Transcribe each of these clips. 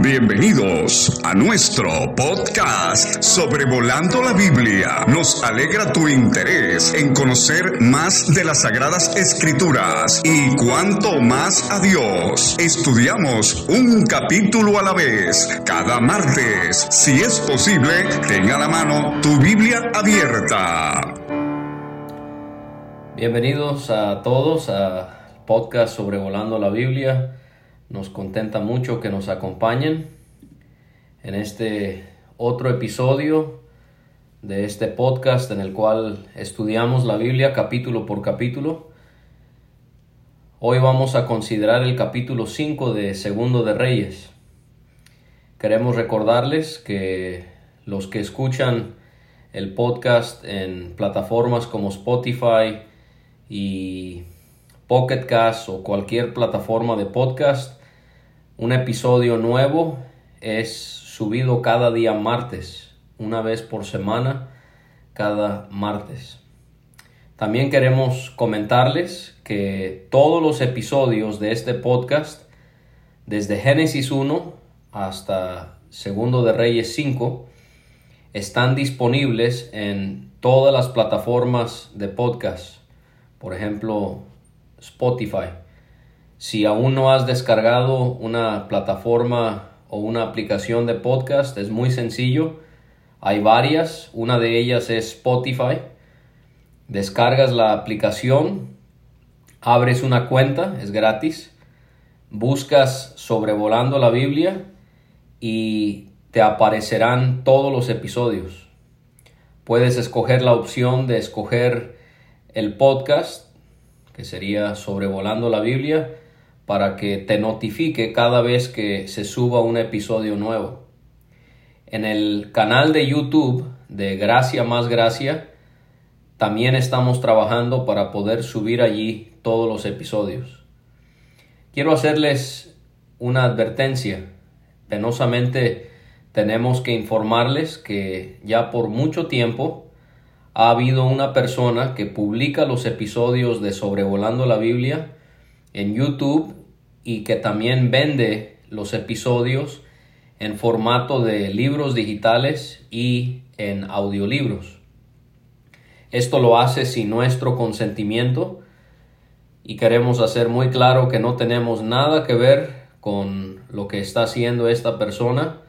Bienvenidos a nuestro podcast Sobrevolando la Biblia. Nos alegra tu interés en conocer más de las Sagradas Escrituras y cuanto más a Dios. Estudiamos un capítulo a la vez cada martes. Si es posible, tenga a la mano tu Biblia abierta. Bienvenidos a todos a podcast Sobrevolando la Biblia. Nos contenta mucho que nos acompañen en este otro episodio de este podcast en el cual estudiamos la Biblia capítulo por capítulo. Hoy vamos a considerar el capítulo 5 de Segundo de Reyes. Queremos recordarles que los que escuchan el podcast en plataformas como Spotify y Pocket Cast o cualquier plataforma de podcast un episodio nuevo es subido cada día martes, una vez por semana, cada martes. También queremos comentarles que todos los episodios de este podcast, desde Génesis 1 hasta Segundo de Reyes 5, están disponibles en todas las plataformas de podcast, por ejemplo Spotify. Si aún no has descargado una plataforma o una aplicación de podcast, es muy sencillo. Hay varias, una de ellas es Spotify. Descargas la aplicación, abres una cuenta, es gratis. Buscas sobrevolando la Biblia y te aparecerán todos los episodios. Puedes escoger la opción de escoger el podcast, que sería sobrevolando la Biblia para que te notifique cada vez que se suba un episodio nuevo. En el canal de YouTube de Gracia más Gracia también estamos trabajando para poder subir allí todos los episodios. Quiero hacerles una advertencia. Penosamente tenemos que informarles que ya por mucho tiempo ha habido una persona que publica los episodios de Sobrevolando la Biblia en YouTube y que también vende los episodios en formato de libros digitales y en audiolibros. Esto lo hace sin nuestro consentimiento y queremos hacer muy claro que no tenemos nada que ver con lo que está haciendo esta persona,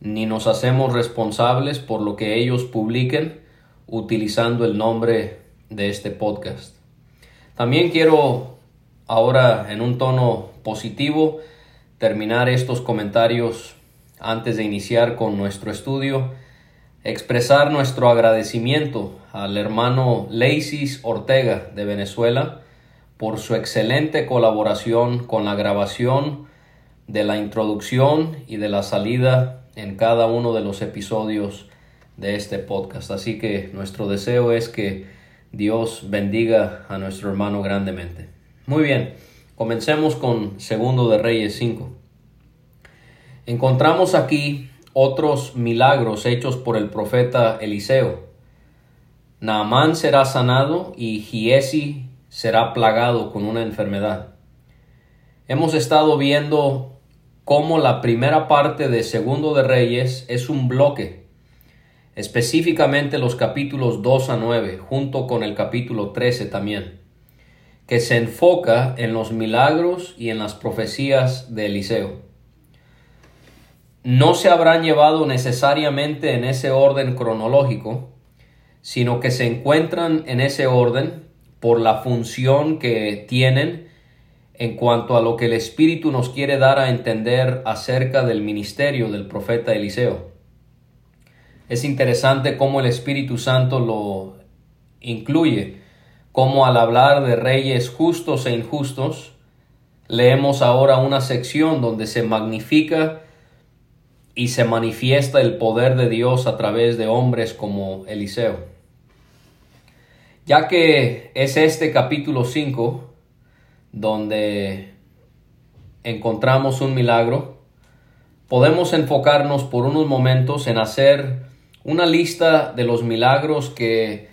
ni nos hacemos responsables por lo que ellos publiquen utilizando el nombre de este podcast. También quiero ahora en un tono positivo terminar estos comentarios antes de iniciar con nuestro estudio, expresar nuestro agradecimiento al hermano Leisis Ortega de Venezuela por su excelente colaboración con la grabación de la introducción y de la salida en cada uno de los episodios de este podcast. Así que nuestro deseo es que Dios bendiga a nuestro hermano grandemente. Muy bien, comencemos con Segundo de Reyes 5. Encontramos aquí otros milagros hechos por el profeta Eliseo. Naamán será sanado y Giesi será plagado con una enfermedad. Hemos estado viendo cómo la primera parte de Segundo de Reyes es un bloque, específicamente los capítulos 2 a 9, junto con el capítulo 13 también que se enfoca en los milagros y en las profecías de Eliseo. No se habrán llevado necesariamente en ese orden cronológico, sino que se encuentran en ese orden por la función que tienen en cuanto a lo que el Espíritu nos quiere dar a entender acerca del ministerio del profeta Eliseo. Es interesante cómo el Espíritu Santo lo incluye como al hablar de reyes justos e injustos, leemos ahora una sección donde se magnifica y se manifiesta el poder de Dios a través de hombres como Eliseo. Ya que es este capítulo 5 donde encontramos un milagro, podemos enfocarnos por unos momentos en hacer una lista de los milagros que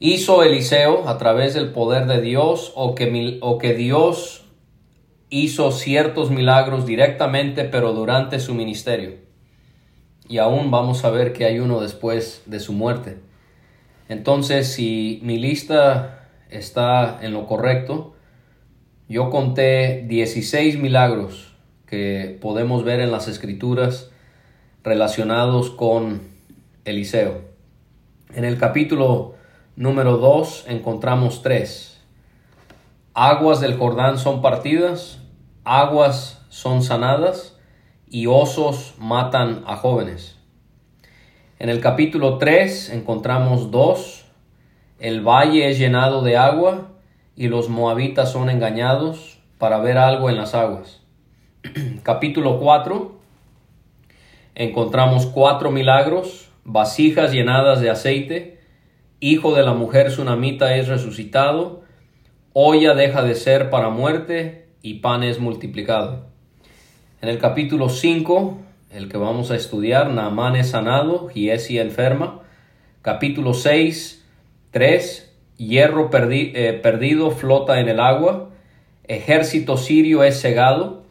hizo Eliseo a través del poder de Dios o que, o que Dios hizo ciertos milagros directamente, pero durante su ministerio. Y aún vamos a ver que hay uno después de su muerte. Entonces, si mi lista está en lo correcto, yo conté 16 milagros que podemos ver en las escrituras relacionados con Eliseo. En el capítulo número 2 encontramos tres. Aguas del Jordán son partidas, aguas son sanadas y osos matan a jóvenes. En el capítulo 3 encontramos dos. El valle es llenado de agua y los moabitas son engañados para ver algo en las aguas. capítulo 4 encontramos cuatro milagros, vasijas llenadas de aceite, hijo de la mujer sunamita es resucitado, olla deja de ser para muerte y pan es multiplicado. En el capítulo 5, el que vamos a estudiar, Naamán es sanado, Giesi enferma. Capítulo 6, 3, hierro eh, perdido flota en el agua, ejército sirio es cegado,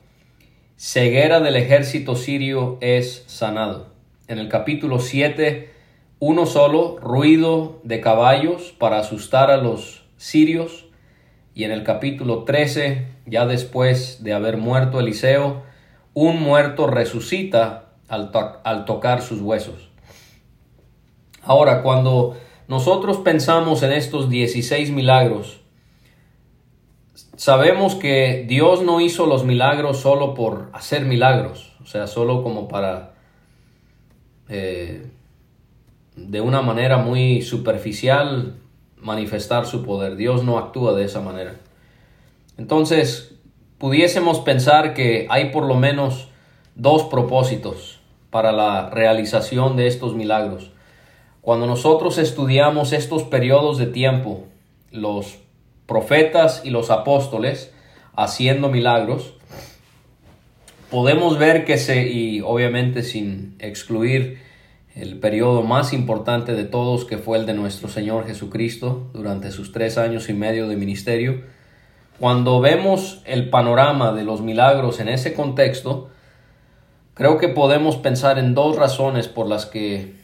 ceguera del ejército sirio es sanado. En el capítulo 7, uno solo, ruido de caballos para asustar a los sirios. Y en el capítulo 13, ya después de haber muerto Eliseo, un muerto resucita al, tocar sus huesos. Ahora, cuando nosotros pensamos en estos 16 milagros, sabemos que Dios no hizo los milagros solo por hacer milagros, o sea, solo como para, eh, de una manera muy superficial, manifestar su poder. Dios no actúa de esa manera. Entonces, pudiésemos pensar que hay por lo menos dos propósitos para la realización de estos milagros. Cuando nosotros estudiamos estos periodos de tiempo, los profetas y los apóstoles haciendo milagros, podemos ver que se, y obviamente sin excluir el periodo más importante de todos, que fue el de nuestro Señor Jesucristo durante sus tres años y medio de ministerio, cuando vemos el panorama de los milagros en ese contexto, creo que podemos pensar en dos razones por las que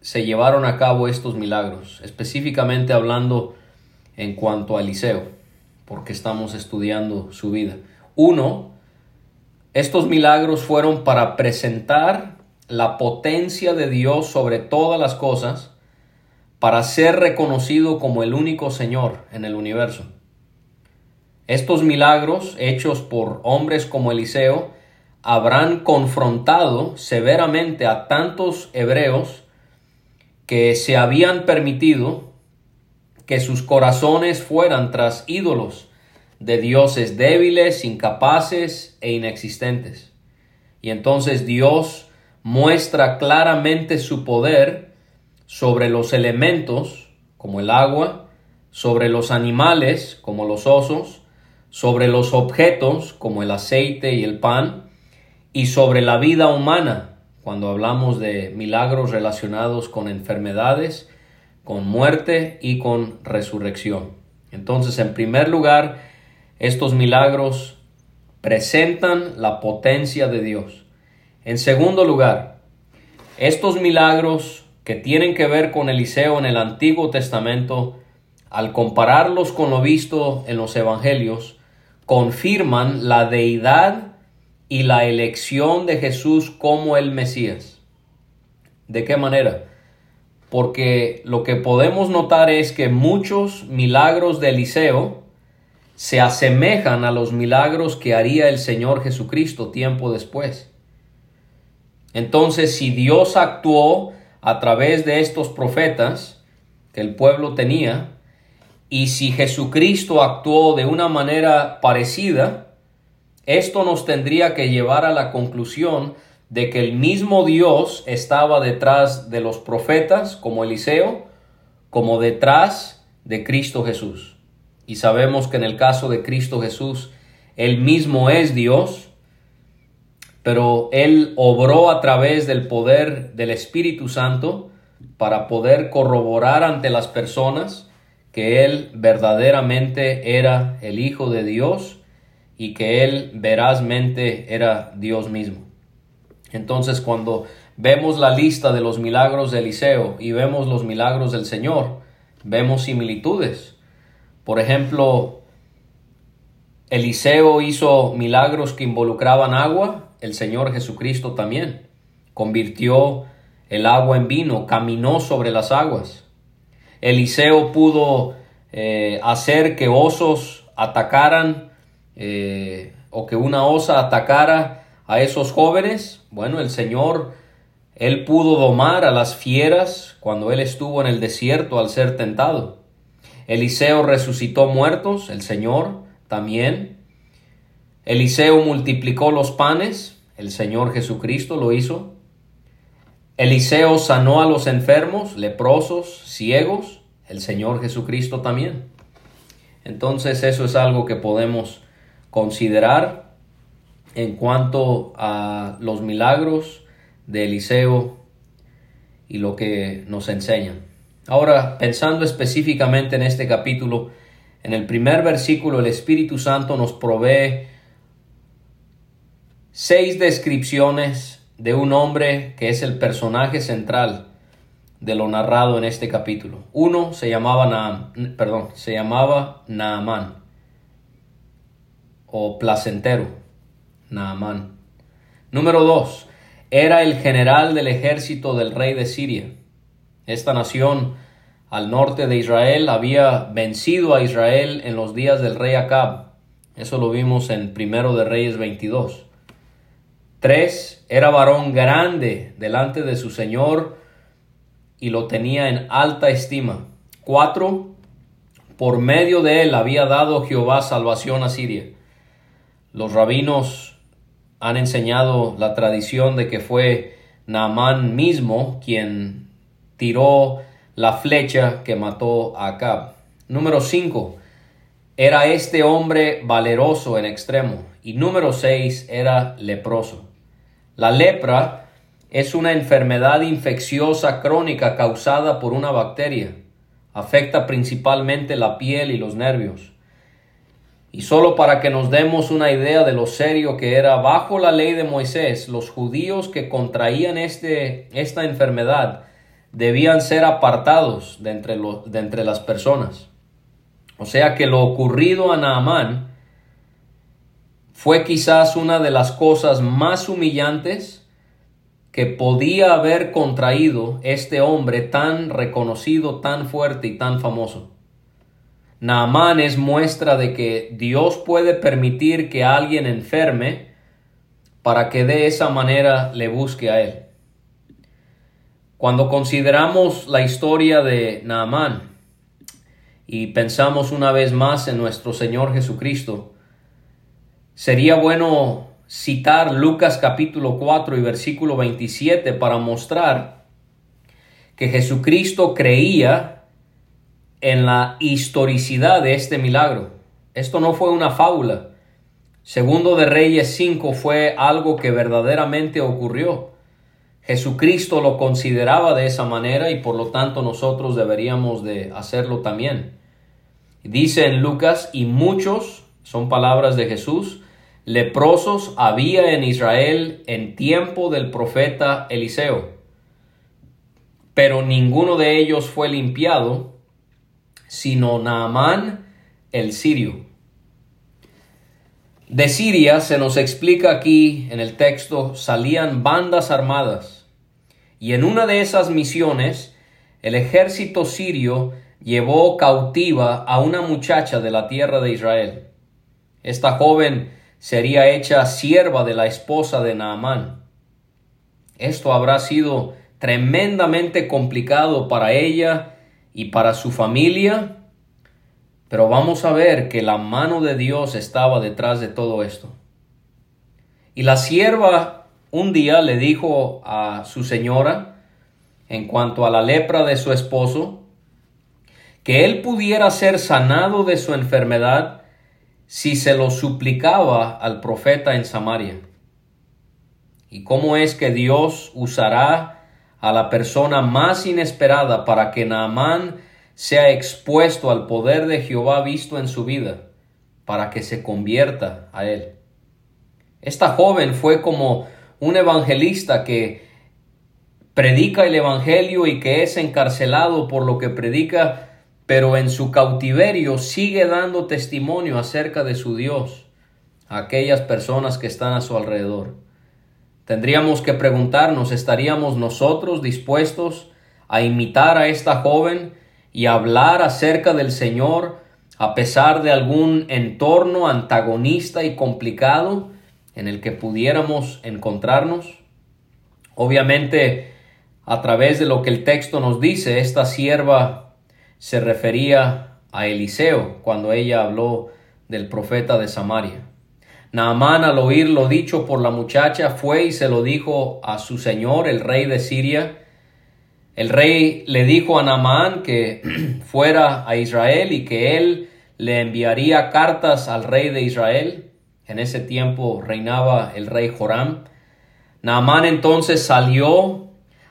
se llevaron a cabo estos milagros, específicamente hablando en cuanto a Eliseo, porque estamos estudiando su vida. Uno, estos milagros fueron para presentar la potencia de Dios sobre todas las cosas, para ser reconocido como el único Señor en el universo. Estos milagros, hechos por hombres como Eliseo, habrán confrontado severamente a tantos hebreos que se habían permitido que sus corazones fueran tras ídolos de dioses débiles, incapaces e inexistentes. Y entonces Dios muestra claramente su poder sobre los elementos, como el agua, sobre los animales, como los osos, sobre los objetos como el aceite y el pan, y sobre la vida humana, cuando hablamos de milagros relacionados con enfermedades, con muerte y con resurrección. Entonces, en primer lugar, estos milagros presentan la potencia de Dios. En segundo lugar, estos milagros que tienen que ver con Eliseo en el Antiguo Testamento, al compararlos con lo visto en los Evangelios, confirman la deidad y la elección de Jesús como el Mesías. ¿De qué manera? Porque lo que podemos notar es que muchos milagros de Eliseo se asemejan a los milagros que haría el Señor Jesucristo tiempo después. Entonces, si Dios actuó a través de estos profetas que el pueblo tenía, y si Jesucristo actuó de una manera parecida, esto nos tendría que llevar a la conclusión de que el mismo Dios estaba detrás de los profetas como Eliseo, como detrás de Cristo Jesús. Y sabemos que en el caso de Cristo Jesús, Él mismo es Dios, pero Él obró a través del poder del Espíritu Santo para poder corroborar ante las personas que él verdaderamente era el Hijo de Dios y que él verazmente era Dios mismo. Entonces cuando vemos la lista de los milagros de Eliseo y vemos los milagros del Señor, vemos similitudes. Por ejemplo, Eliseo hizo milagros que involucraban agua, el Señor Jesucristo también. Convirtió el agua en vino, caminó sobre las aguas. Eliseo pudo eh, hacer que osos atacaran eh, o que una osa atacara a esos jóvenes. Bueno, el Señor, Él pudo domar a las fieras cuando Él estuvo en el desierto al ser tentado. Eliseo resucitó muertos, el Señor también. Eliseo multiplicó los panes, el Señor Jesucristo lo hizo. Eliseo sanó a los enfermos, leprosos, ciegos, el Señor Jesucristo también. Entonces eso es algo que podemos considerar en cuanto a los milagros de Eliseo y lo que nos enseñan. Ahora, pensando específicamente en este capítulo, en el primer versículo el Espíritu Santo nos provee seis descripciones de un hombre que es el personaje central de lo narrado en este capítulo. Uno se llamaba, perdón, se llamaba Naamán o placentero, Naamán. Número dos, era el general del ejército del rey de Siria. Esta nación al norte de Israel había vencido a Israel en los días del rey Acab. Eso lo vimos en Primero de Reyes 22. Tres, era varón grande delante de su Señor y lo tenía en alta estima. Cuatro, por medio de él había dado Jehová salvación a Siria. Los rabinos han enseñado la tradición de que fue Naamán mismo quien tiró la flecha que mató a Acab. Número 5. Era este hombre valeroso en extremo. Y número 6. Era leproso. La lepra es una enfermedad infecciosa crónica causada por una bacteria. Afecta principalmente la piel y los nervios. Y solo para que nos demos una idea de lo serio que era, bajo la ley de Moisés, los judíos que contraían este, esta enfermedad debían ser apartados de entre, de entre las personas. O sea que lo ocurrido a Naamán fue quizás una de las cosas más humillantes que podía haber contraído este hombre tan reconocido, tan fuerte y tan famoso. Naamán es muestra de que Dios puede permitir que alguien enferme para que de esa manera le busque a él. Cuando consideramos la historia de Naamán y pensamos una vez más en nuestro Señor Jesucristo, sería bueno citar Lucas capítulo 4 y versículo 27 para mostrar que Jesucristo creía en la historicidad de este milagro. Esto no fue una fábula. Segundo de Reyes 5 fue algo que verdaderamente ocurrió. Jesucristo lo consideraba de esa manera y por lo tanto nosotros deberíamos de hacerlo también. Dice en Lucas, y muchos, son palabras de Jesús, leprosos había en Israel en tiempo del profeta Eliseo, pero ninguno de ellos fue limpiado, sino Naamán el sirio. De Siria se nos explica aquí en el texto, salían bandas armadas y en una de esas misiones, el ejército sirio llevó cautiva a una muchacha de la tierra de Israel. Esta joven sería hecha sierva de la esposa de Naamán. Esto habrá sido tremendamente complicado para ella y para su familia, pero vamos a ver que la mano de Dios estaba detrás de todo esto. Y la sierva un día le dijo a su señora, en cuanto a la lepra de su esposo, que él pudiera ser sanado de su enfermedad si se lo suplicaba al profeta en Samaria. ¿Y cómo es que Dios usará a la persona más inesperada para que Naamán sea expuesto al poder de Jehová visto en su vida? para que se convierta a él. Esta joven fue como un evangelista que predica el Evangelio y que es encarcelado por lo que predica, pero en su cautiverio sigue dando testimonio acerca de su Dios a aquellas personas que están a su alrededor. Tendríamos que preguntarnos, ¿estaríamos nosotros dispuestos a imitar a esta joven y hablar acerca del Señor a pesar de algún entorno antagonista y complicado en el que pudiéramos encontrarnos? Obviamente, a través de lo que el texto nos dice, esta sierva se refería a Eliseo cuando ella habló del profeta de Samaria. Naamán al oír lo dicho por la muchacha fue y se lo dijo a su señor, el rey de Siria. El rey le dijo a Naamán que fuera a Israel y que él le enviaría cartas al rey de Israel. En ese tiempo reinaba el rey Joram. Naamán entonces salió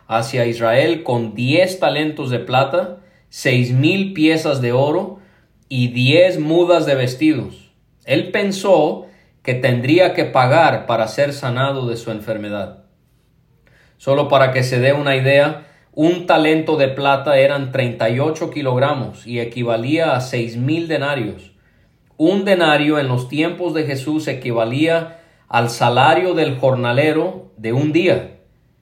hacia Israel con diez talentos de plata, seis mil piezas de oro y diez mudas de vestidos. Él pensó que tendría que pagar para ser sanado de su enfermedad. Solo para que se dé una idea, un talento de plata eran 38 kilogramos y equivalía a seis mil denarios. Un denario en los tiempos de Jesús equivalía al salario del jornalero de un día.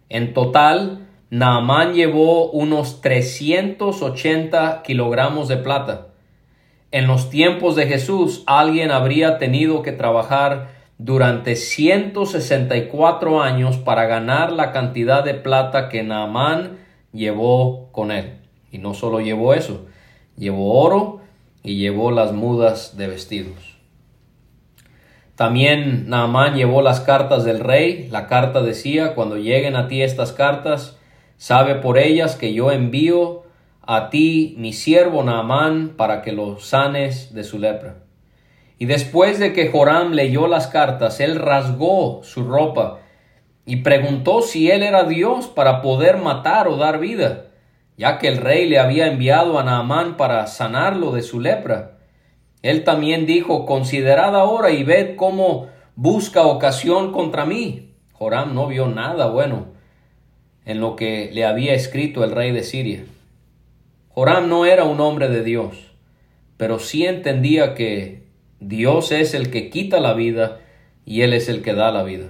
En total, Naamán llevó unos 380 kilogramos de plata. En los tiempos de Jesús, alguien habría tenido que trabajar durante 164 años para ganar la cantidad de plata que Naamán llevó con él. Y no solo llevó eso, llevó oro y llevó las mudas de vestidos. También Naamán llevó las cartas del rey. La carta decía, cuando lleguen a ti estas cartas, Sabe por ellas que yo envío a ti mi siervo Naamán para que lo sanes de su lepra. Y después de que Joram leyó las cartas, él rasgó su ropa y preguntó si él era Dios para poder matar o dar vida, ya que el rey le había enviado a Naamán para sanarlo de su lepra. Él también dijo, considerad ahora y ved cómo busca ocasión contra mí. Joram no vio nada bueno en lo que le había escrito el rey de Siria. Joram no era un hombre de Dios, pero sí entendía que Dios es el que quita la vida y Él es el que da la vida.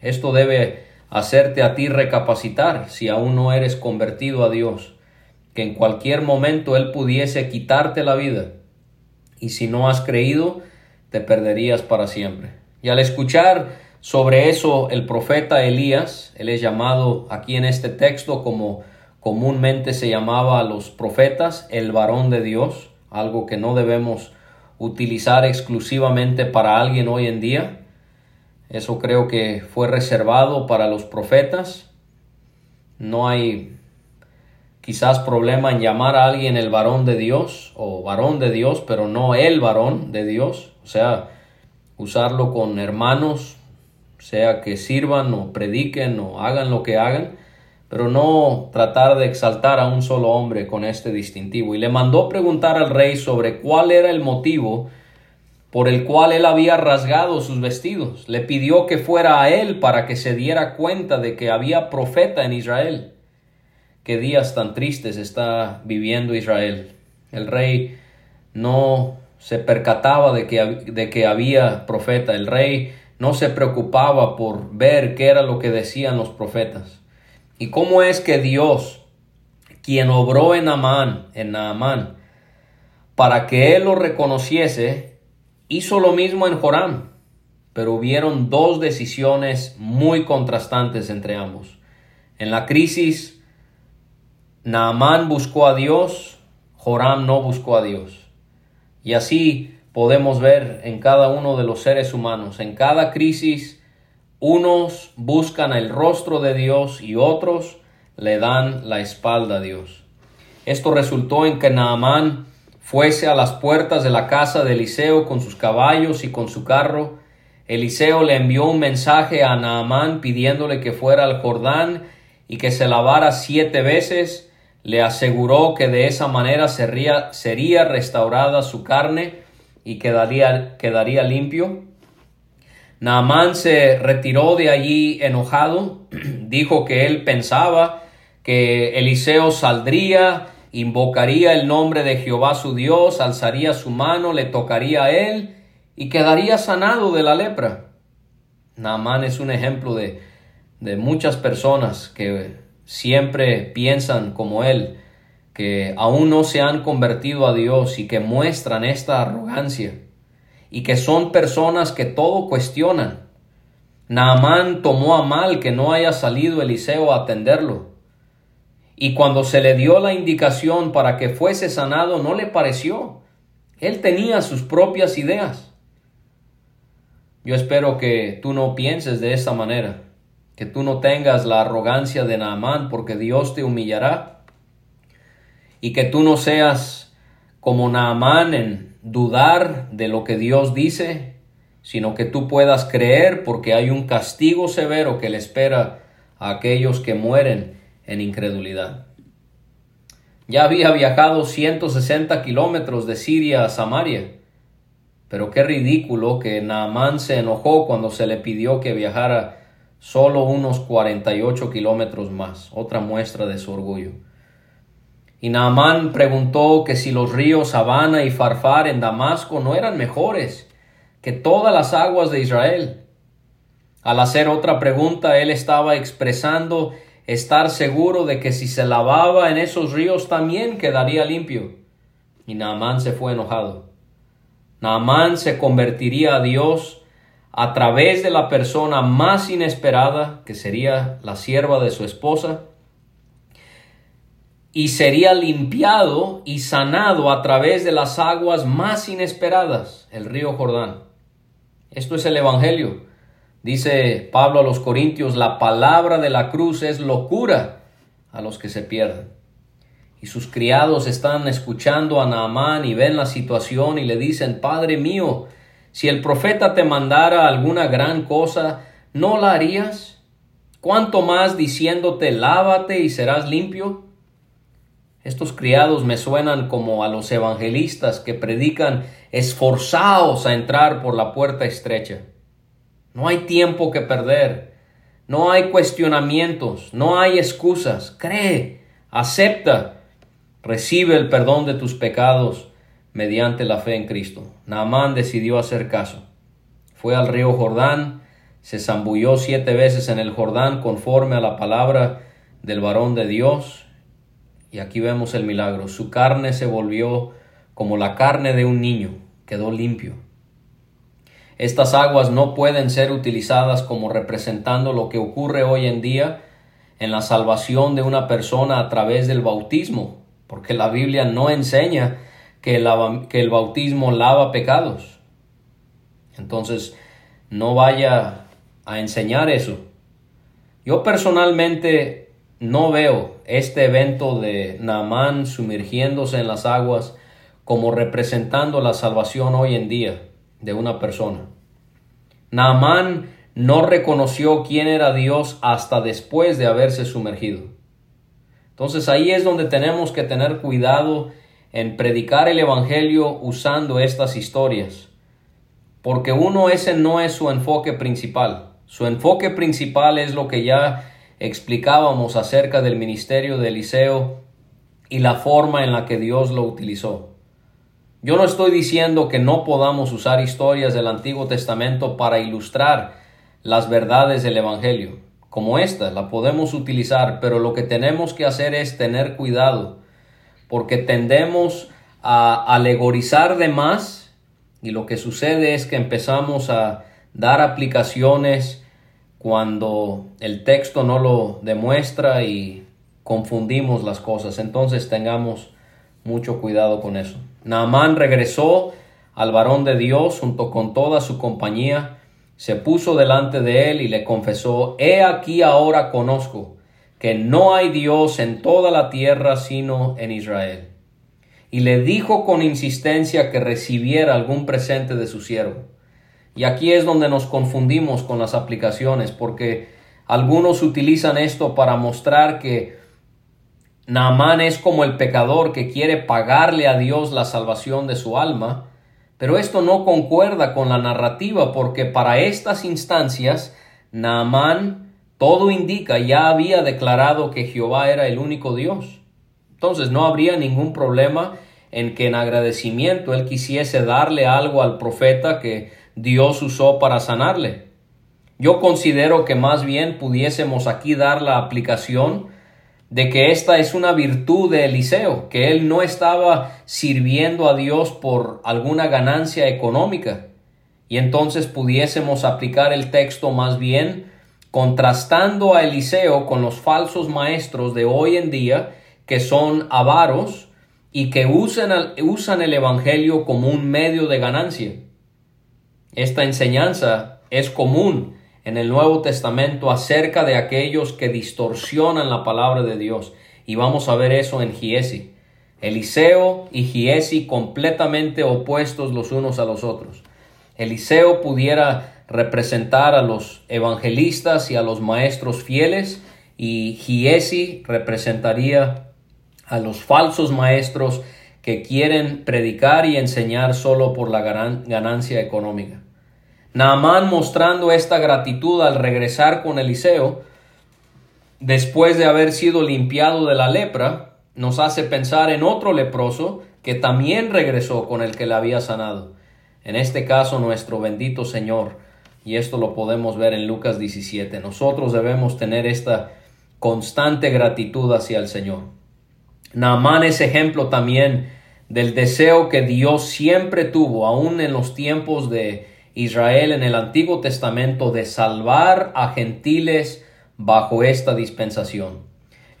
Esto debe hacerte a ti recapacitar si aún no eres convertido a Dios, que en cualquier momento Él pudiese quitarte la vida, y si no has creído, te perderías para siempre. Y al escuchar sobre eso el profeta Elías, él es llamado aquí en este texto como comúnmente se llamaba a los profetas, el varón de Dios, algo que no debemos utilizar exclusivamente para alguien hoy en día. Eso creo que fue reservado para los profetas. No hay quizás problema en llamar a alguien el varón de Dios o varón de Dios, pero no el varón de Dios. O sea, usarlo con hermanos sea que sirvan o prediquen o hagan lo que hagan, pero no tratar de exaltar a un solo hombre con este distintivo. Y le mandó preguntar al rey sobre cuál era el motivo por el cual él había rasgado sus vestidos. Le pidió que fuera a él para que se diera cuenta de que había profeta en Israel. Qué días tan tristes está viviendo Israel. El rey no se percataba de que, de que había profeta. El rey no se preocupaba por ver qué era lo que decían los profetas. ¿Y cómo es que Dios, quien obró en Amán, en Naamán, para que él lo reconociese, hizo lo mismo en Joram? Pero hubieron dos decisiones muy contrastantes entre ambos. En la crisis, Naamán buscó a Dios, Joram no buscó a Dios. Y así podemos ver en cada uno de los seres humanos. En cada crisis, unos buscan el rostro de Dios y otros le dan la espalda a Dios. Esto resultó en que Naamán fuese a las puertas de la casa de Eliseo con sus caballos y con su carro. Eliseo le envió un mensaje a Naamán pidiéndole que fuera al Jordán y que se lavara siete veces. Le aseguró que de esa manera sería, sería restaurada su carne y quedaría, quedaría limpio. Naamán se retiró de allí enojado, dijo que él pensaba que Eliseo saldría, invocaría el nombre de Jehová su Dios, alzaría su mano, le tocaría a él y quedaría sanado de la lepra. Naamán es un ejemplo de, de muchas personas que siempre piensan como él, que aún no se han convertido a Dios y que muestran esta arrogancia y que son personas que todo cuestionan. Naamán tomó a mal que no haya salido Eliseo a atenderlo. Y cuando se le dio la indicación para que fuese sanado, no le pareció. Él tenía sus propias ideas. Yo espero que tú no pienses de esa manera, que tú no tengas la arrogancia de Naamán porque Dios te humillará y que tú no seas como Naamán en dudar de lo que Dios dice, sino que tú puedas creer porque hay un castigo severo que le espera a aquellos que mueren en incredulidad. Ya había viajado 160 kilómetros de Siria a Samaria pero qué ridículo que Naamán se enojó cuando se le pidió que viajara solo unos 48 kilómetros más, otra muestra de su orgullo. Y Naamán preguntó que si los ríos Habana y Farfar en Damasco no eran mejores que todas las aguas de Israel. Al hacer otra pregunta, él estaba expresando estar seguro de que si se lavaba en esos ríos también quedaría limpio. Y Naamán se fue enojado. Naamán se convertiría a Dios a través de la persona más inesperada, que sería la sierva de su esposa, y sería limpiado y sanado a través de las aguas más inesperadas, el río Jordán. Esto es el Evangelio. Dice Pablo a los Corintios, la palabra de la cruz es locura a los que se pierden y sus criados están escuchando a Naamán y ven la situación y le dicen, Padre mío, si el profeta te mandara alguna gran cosa, ¿no la harías? ¿Cuánto más diciéndote, lávate y serás limpio? Estos criados me suenan como a los evangelistas que predican esforzaos a entrar por la puerta estrecha. No hay tiempo que perder, no hay cuestionamientos, no hay excusas. Cree, acepta Recibe el perdón de tus pecados mediante la fe en Cristo. Naamán decidió hacer caso. Fue al río Jordán, se zambulló siete veces en el Jordán conforme a la palabra del varón de Dios. Y aquí vemos el milagro. Su carne se volvió como la carne de un niño, quedó limpio. Estas aguas no pueden ser utilizadas como representando lo que ocurre hoy en día en la salvación de una persona a través del bautismo, porque la Biblia no enseña que el, bautismo lava pecados. Entonces, no vaya a enseñar eso. Yo personalmente no veo este evento de Naamán sumergiéndose en las aguas como representando la salvación hoy en día de una persona. Naamán no reconoció quién era Dios hasta después de haberse sumergido. Entonces ahí es donde tenemos que tener cuidado en predicar el Evangelio usando estas historias. Porque uno ese no es su enfoque principal. Su enfoque principal es lo que ya explicábamos acerca del ministerio de Eliseo y la forma en la que Dios lo utilizó. Yo no estoy diciendo que no podamos usar historias del Antiguo Testamento para ilustrar las verdades del Evangelio como esta, la podemos utilizar, pero lo que tenemos que hacer es tener cuidado, porque tendemos a alegorizar de más y lo que sucede es que empezamos a dar aplicaciones cuando el texto no lo demuestra y confundimos las cosas. Entonces tengamos mucho cuidado con eso. Naamán regresó al varón de Dios junto con toda su compañía se puso delante de él y le confesó, He aquí ahora conozco que no hay Dios en toda la tierra sino en Israel. Y le dijo con insistencia que recibiera algún presente de su siervo. Y aquí es donde nos confundimos con las aplicaciones, porque algunos utilizan esto para mostrar que Naamán es como el pecador que quiere pagarle a Dios la salvación de su alma, Pero esto no concuerda con la narrativa porque para estas instancias Naamán todo indica ya había declarado que Jehová era el único Dios. Entonces no habría ningún problema en que en agradecimiento él quisiese darle algo al profeta que Dios usó para sanarle. Yo considero que más bien pudiésemos aquí dar la aplicación de que esta es una virtud de Eliseo, que él no estaba sirviendo a Dios por alguna ganancia económica. Y entonces pudiésemos aplicar el texto más bien contrastando a Eliseo con los falsos maestros de hoy en día, que son avaros y que usan, usan el Evangelio como un medio de ganancia. Esta enseñanza es común en el Nuevo Testamento acerca de aquellos que distorsionan la palabra de Dios. Y vamos a ver eso en Giesi. Eliseo y Giesi completamente opuestos los unos a los otros. Eliseo pudiera representar a los evangelistas y a los maestros fieles y Giesi representaría a los falsos maestros que quieren predicar y enseñar solo por la ganancia económica. Naamán mostrando esta gratitud al regresar con Eliseo, después de haber sido limpiado de la lepra, nos hace pensar en otro leproso que también regresó con el que le había sanado. En este caso, nuestro bendito Señor. Y esto lo podemos ver en Lucas 17. Nosotros debemos tener esta constante gratitud hacia el Señor. Naamán es ejemplo también del deseo que Dios siempre tuvo, aún en los tiempos de Israel en el Antiguo Testamento de salvar a gentiles bajo esta dispensación.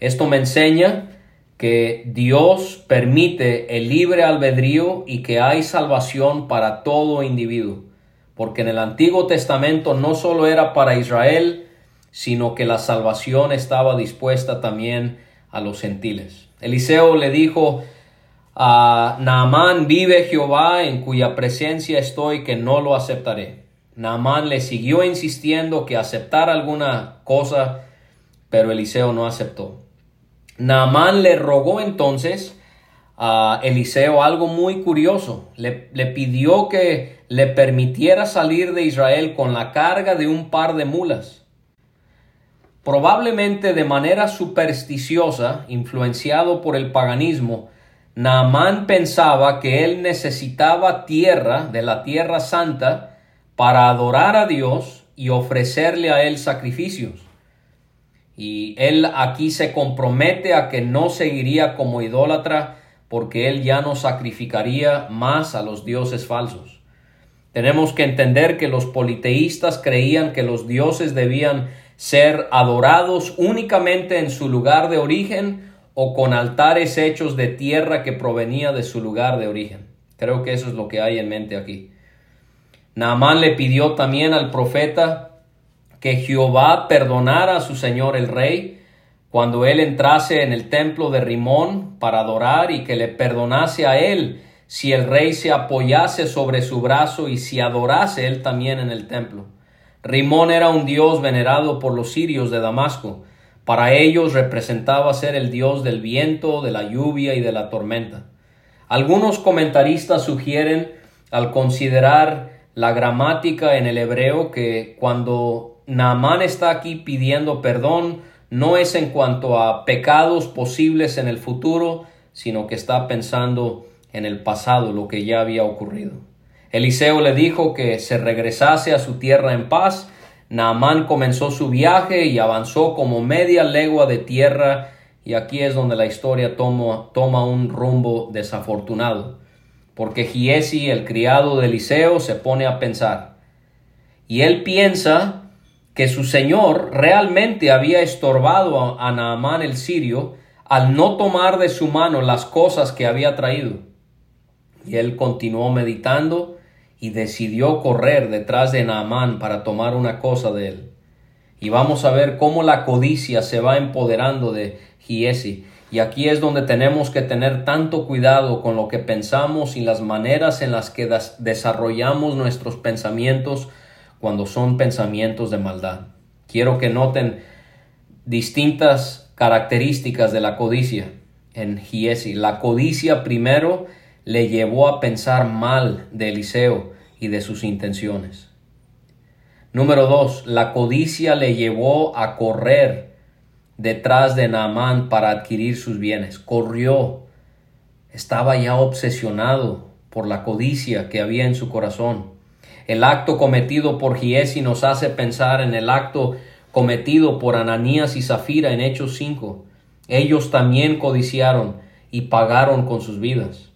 Esto me enseña que Dios permite el libre albedrío y que hay salvación para todo individuo, porque en el Antiguo Testamento no solo era para Israel, sino que la salvación estaba dispuesta también a los gentiles. Eliseo le dijo a Naamán vive Jehová en cuya presencia estoy que no lo aceptaré. Naamán le siguió insistiendo que aceptara alguna cosa, pero Eliseo no aceptó. Naamán le rogó entonces a Eliseo algo muy curioso. Le, le, pidió que le permitiera salir de Israel con la carga de un par de mulas. Probablemente de manera supersticiosa, influenciado por el paganismo, Naamán pensaba que él necesitaba tierra de la tierra santa para adorar a Dios y ofrecerle a él sacrificios. Y él aquí se compromete a que no seguiría como idólatra porque él ya no sacrificaría más a los dioses falsos. Tenemos que entender que los politeístas creían que los dioses debían ser adorados únicamente en su lugar de origen o con altares hechos de tierra que provenía de su lugar de origen. Creo que eso es lo que hay en mente aquí. Naamán le pidió también al profeta que Jehová perdonara a su señor el rey cuando él entrase en el templo de Rimón para adorar y que le perdonase a él si el rey se apoyase sobre su brazo y si adorase él también en el templo. Rimón era un dios venerado por los sirios de Damasco, para ellos representaba ser el dios del viento, de la lluvia y de la tormenta. Algunos comentaristas sugieren, al considerar la gramática en el hebreo, que cuando Naamán está aquí pidiendo perdón, no es en cuanto a pecados posibles en el futuro, sino que está pensando en el pasado, lo que ya había ocurrido. Eliseo le dijo que se regresase a su tierra en paz Naamán comenzó su viaje y avanzó como media legua de tierra y aquí es donde la historia toma, toma un rumbo desafortunado, porque Giesi, el criado de Eliseo, se pone a pensar, y él piensa que su señor realmente había estorbado a Naamán el sirio al no tomar de su mano las cosas que había traído. Y él continuó meditando y decidió correr detrás de Naamán para tomar una cosa de él. Y vamos a ver cómo la codicia se va empoderando de Giesi. Y aquí es donde tenemos que tener tanto cuidado con lo que pensamos y las maneras en las que desarrollamos nuestros pensamientos cuando son pensamientos de maldad. Quiero que noten distintas características de la codicia en Giesi. La codicia primero le llevó a pensar mal de Eliseo y de sus intenciones. Número dos, la codicia le llevó a correr detrás de Naamán para adquirir sus bienes. Corrió. Estaba ya obsesionado por la codicia que había en su corazón. El acto cometido por Giesi nos hace pensar en el acto cometido por Ananías y Zafira en Hechos 5. Ellos también codiciaron y pagaron con sus vidas.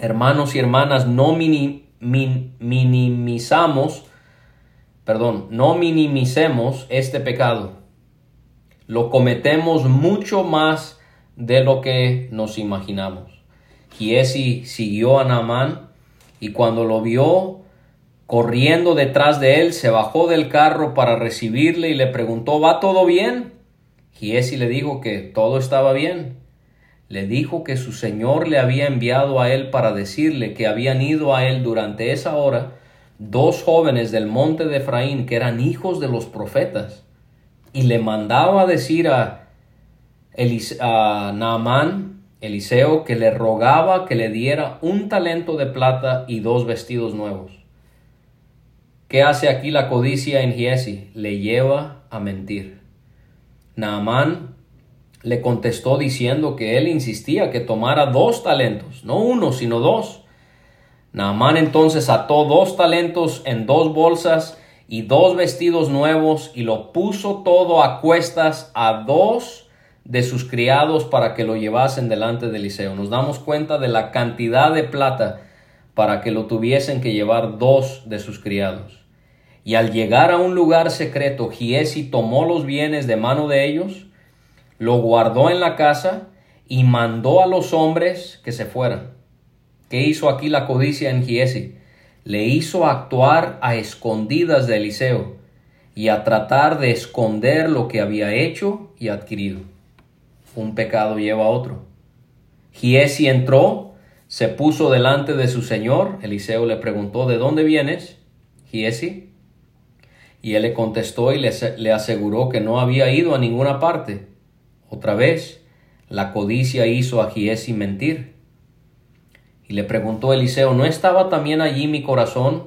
Hermanos y hermanas, no minimizamos perdón, no minimicemos este pecado. Lo cometemos mucho más de lo que nos imaginamos. Giesi siguió a Naamán y cuando lo vio corriendo detrás de él, se bajó del carro para recibirle y le preguntó, ¿va todo bien? Giesi le dijo que todo estaba bien. Le dijo que su señor le había enviado a él para decirle que habían ido a él durante esa hora dos jóvenes del monte de Efraín que eran hijos de los profetas y le mandaba decir a, a Naamán, Eliseo, que le rogaba que le diera un talento de plata y dos vestidos nuevos. ¿Qué hace aquí la codicia en Giesi? Le lleva a mentir. Naamán le contestó diciendo que él insistía que tomara dos talentos, no uno, sino dos Naamán entonces ató dos talentos en dos bolsas y dos vestidos nuevos y lo puso todo a cuestas a dos de sus criados para que lo llevasen delante de Eliseo. Nos damos cuenta de la cantidad de plata para que lo tuviesen que llevar dos de sus criados. Y al llegar a un lugar secreto, Giesi tomó los bienes de mano de ellos, lo guardó en la casa y mandó a los hombres que se fueran. ¿Qué hizo aquí la codicia en Giesi? Le hizo actuar a escondidas de Eliseo y a tratar de esconder lo que había hecho y adquirido. Un pecado lleva a otro. Giesi entró, se puso delante de su señor. Eliseo le preguntó, ¿de dónde vienes? Giesi. Y él le contestó y le, le aseguró que no había ido a ninguna parte. Otra vez, la codicia hizo a Giesi mentir. Y le preguntó Eliseo, ¿no estaba también allí mi corazón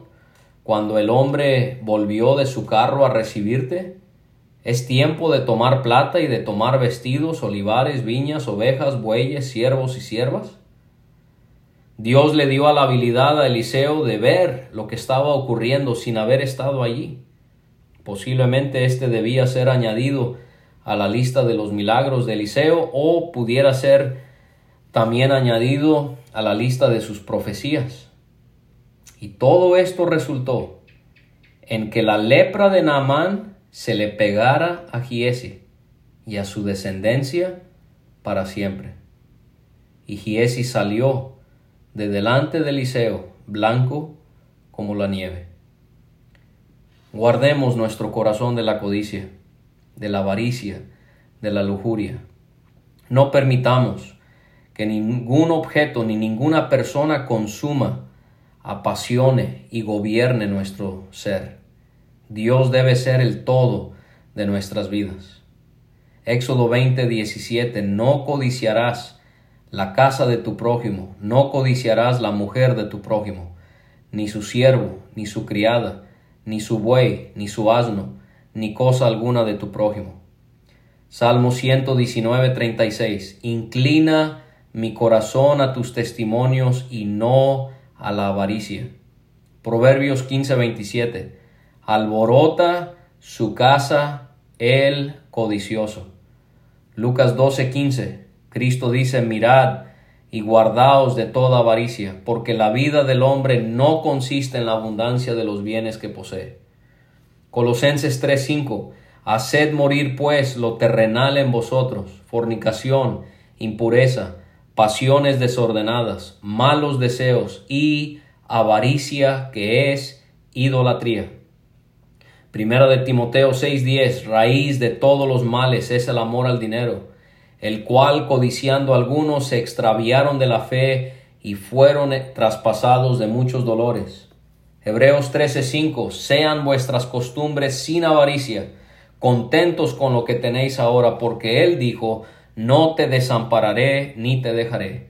cuando el hombre volvió de su carro a recibirte? Es tiempo de tomar plata y de tomar vestidos, olivares, viñas, ovejas, bueyes, siervos y siervas. Dios le dio a la habilidad a Eliseo de ver lo que estaba ocurriendo sin haber estado allí. Posiblemente este debía ser añadido a la lista de los milagros de Eliseo o pudiera ser también añadido a la lista de sus profecías. Y todo esto resultó en que la lepra de Naamán se le pegara a Giesi y a su descendencia para siempre. Y Giesi salió de delante de Eliseo, blanco como la nieve. Guardemos nuestro corazón de la codicia, de la avaricia, de la lujuria. No permitamos que ningún objeto ni ninguna persona consuma, apasione y gobierne nuestro ser. Dios debe ser el todo de nuestras vidas. Éxodo 20, 17. No codiciarás la casa de tu prójimo, no codiciarás la mujer de tu prójimo, ni su siervo, ni su criada, ni su buey, ni su asno, ni cosa alguna de tu prójimo. Salmo 119, 36. Inclina mi corazón a tus testimonios y no a la avaricia. Proverbios 15:27. Alborota su casa el codicioso. Lucas 12:15. Cristo dice, mirad y guardaos de toda avaricia, porque la vida del hombre no consiste en la abundancia de los bienes que posee. Colosenses 3:5. Haced morir pues lo terrenal en vosotros, fornicación, impureza, pasiones desordenadas, malos deseos y avaricia que es idolatría. Primera de Timoteo 6:10, raíz de todos los males es el amor al dinero, el cual codiciando algunos se extraviaron de la fe y fueron traspasados de muchos dolores. Hebreos 13:5, sean vuestras costumbres sin avaricia, contentos con lo que tenéis ahora, porque Él dijo, no te desampararé ni te dejaré.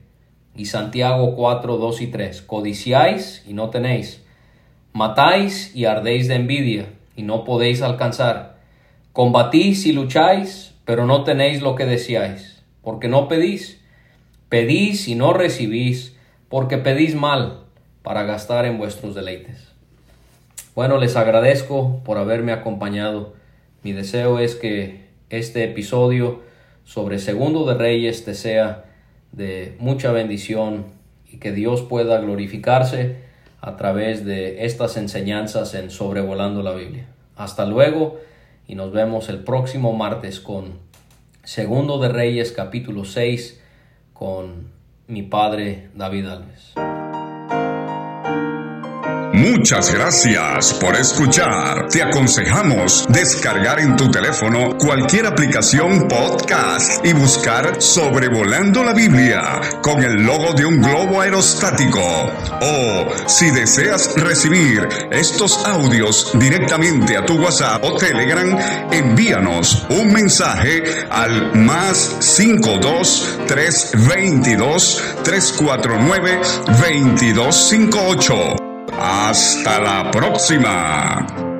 Y Santiago 4, 2 y 3. Codiciáis y no tenéis. Matáis y ardéis de envidia y no podéis alcanzar. Combatís y lucháis, pero no tenéis lo que deseáis, porque no pedís. Pedís y no recibís, porque pedís mal, para gastar en vuestros deleites. Bueno, les agradezco por haberme acompañado. Mi deseo es que este episodio sobre Segundo de Reyes te sea de mucha bendición y que Dios pueda glorificarse a través de estas enseñanzas en Sobrevolando la Biblia. Hasta luego y nos vemos el próximo martes con Segundo de Reyes capítulo 6 con mi padre David Alves. Muchas gracias por escuchar. Te aconsejamos descargar en tu teléfono cualquier aplicación podcast y buscar Sobrevolando la Biblia con el logo de un globo aerostático. O si deseas recibir estos audios directamente a tu WhatsApp o Telegram, envíanos un mensaje al más 52 322 349 2258. Hasta la próxima.